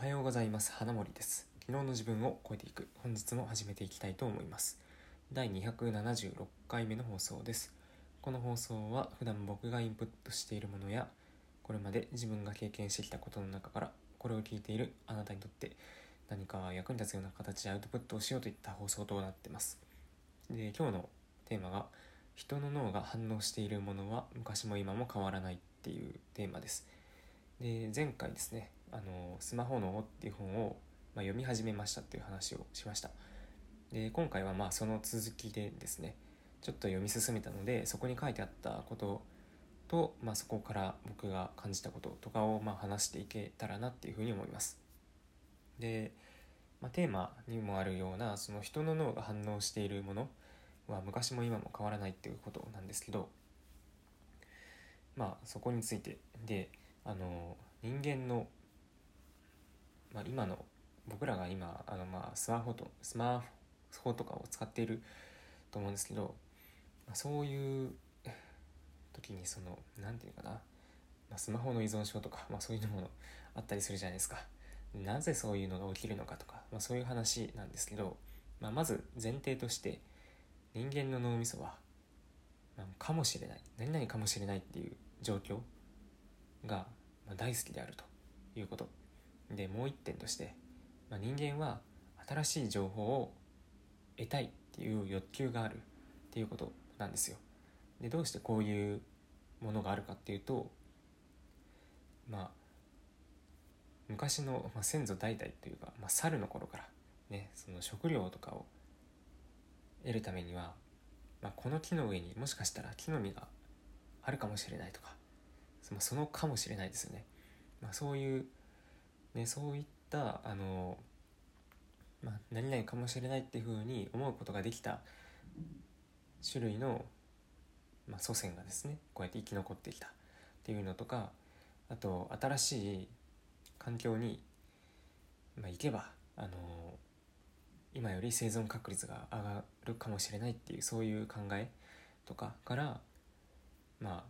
おはようございます。花森です。昨日の自分を超えていく。本日も始めていきたいと思います。第276回目の放送です。この放送は普段僕がインプットしているものやこれまで自分が経験してきたことの中からこれを聞いているあなたにとって何か役に立つような形でアウトプットをしようといった放送となってます。で今日のテーマが人の脳が反応しているものは昔も今も変わらないっていうテーマです。で前回ですねあのスマホ脳っていう本を、まあ、読み始めましたっていう話をしました。で今回はまあその続きでですねちょっと読み進めたのでそこに書いてあったことと、まあ、そこから僕が感じたこととかをまあ話していけたらなっていうふうに思います。で、まあ、テーマにもあるようなその人の脳が反応しているものは昔も今も変わらないっていうことなんですけどまあそこについてであの人間のまあ、今の僕らが今あのまあスマホとスマホとかを使っていると思うんですけど、まあ、そういう時にその何て言うかな、まあ、スマホの依存症とか、まあ、そういうものあったりするじゃないですか。なぜそういうのが起きるのかとか、まあ、そういう話なんですけど、まあ、まず前提として人間の脳みそは、まあ、かもしれない。何々かもしれないっていう状況が大好きであるということ。でもう一点として、まあ、人間は新しい情報を得たいっていう欲求があるっていうことなんですよ。でどうしてこういうものがあるかっていうとまあ昔の、まあ、先祖代々というか、まあ、猿の頃からねその食料とかを得るためには、まあ、この木の上にもしかしたら木の実があるかもしれないとか、そのかもしれないですよね、まあ、そういうね、そういったあの、まあ、何々かもしれないっていうふうに思うことができた種類の、まあ、祖先がですねこうやって生き残ってきたっていうのとかあと新しい環境に、まあ、行けばあの今より生存確率が上がるかもしれないっていうそういう考えとかからま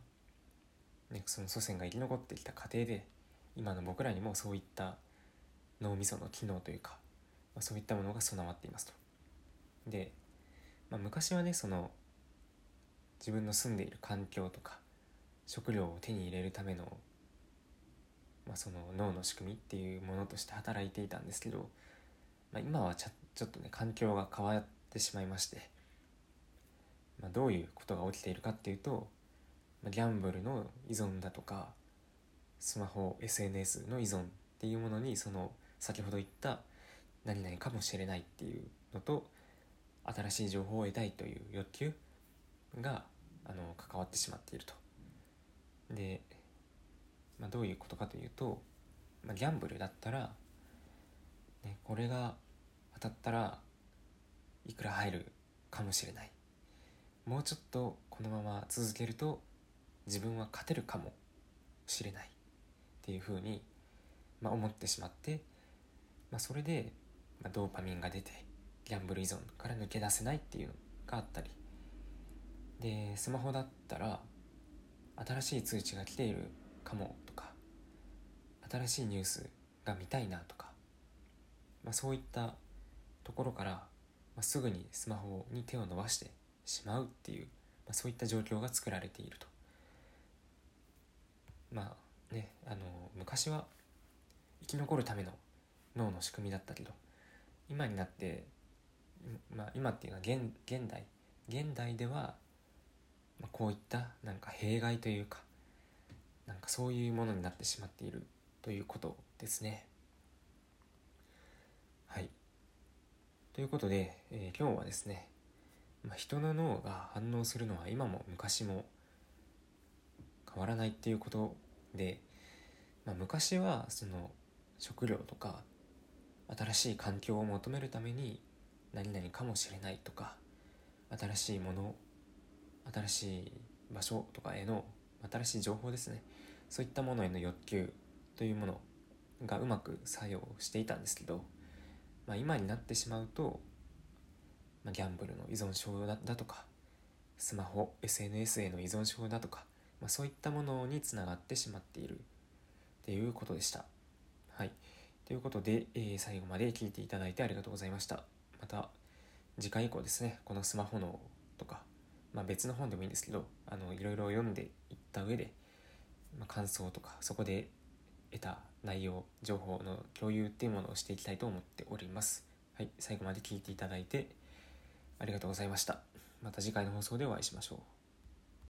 あ、ね、その祖先が生き残ってきた過程で今の僕らにもそういった脳みその機能というか、まあ、そういったものが備わっていますと。で、まあ、昔はねその自分の住んでいる環境とか食料を手に入れるための,、まあ、その脳の仕組みっていうものとして働いていたんですけど、まあ、今はちょっとね環境が変わってしまいまして、まあ、どういうことが起きているかっていうと、まあ、ギャンブルの依存だとかスマホ SNS の依存っていうものにその先ほど言った何々かもしれないっていうのと新しい情報を得たいという欲求があの関わってしまっていると。で、まあ、どういうことかというと、まあ、ギャンブルだったら、ね、これが当たったらいくら入るかもしれないもうちょっとこのまま続けると自分は勝てるかもしれないっていうふうに、まあ、思ってしまって、まあ、それで、まあ、ドーパミンが出てギャンブル依存から抜け出せないっていうのがあったりでスマホだったら新しい通知が来ているかもとか新しいニュースが見たいなとか、まあ、そういったところから、まあ、すぐにスマホに手を伸ばしてしまうっていう、まあ、そういった状況が作られていると。まあねあの昔は生き残るための脳の仕組みだったけど今になって、まあ、今っていうのは現現代現代では、まあ、こういったなんか弊害というかなんかそういうものになってしまっているということですね。はい。ということで、えー、今日はですね、まあ、人の脳が反応するのは今も昔も変わらないっていうことで、まあ、昔はその食料とか新しい環境を求めるために何々かもしれないとか新しいもの新しい場所とかへの新しい情報ですね。そういったものへの欲求というものがうまく作用していたんですけど、まあ、今になってしまうと、まあ、ギャンブルの依存症だとかスマホ SNS への依存症だとかまあ、そういったものにつながってしまっているっていうことでした。はい、ということで、えー、最後まで聞いていただいてありがとうございました。また次回以降ですね、このスマホのとか、まあ、別の本でもいいんですけど、あのいろいろ読んでいった上で、まあ、感想とか、そこで得た内容、情報の共有っていうものをしていきたいと思っております。はい、最後まで聞いていただいてありがとうございました。また次回の放送でお会いしましょう。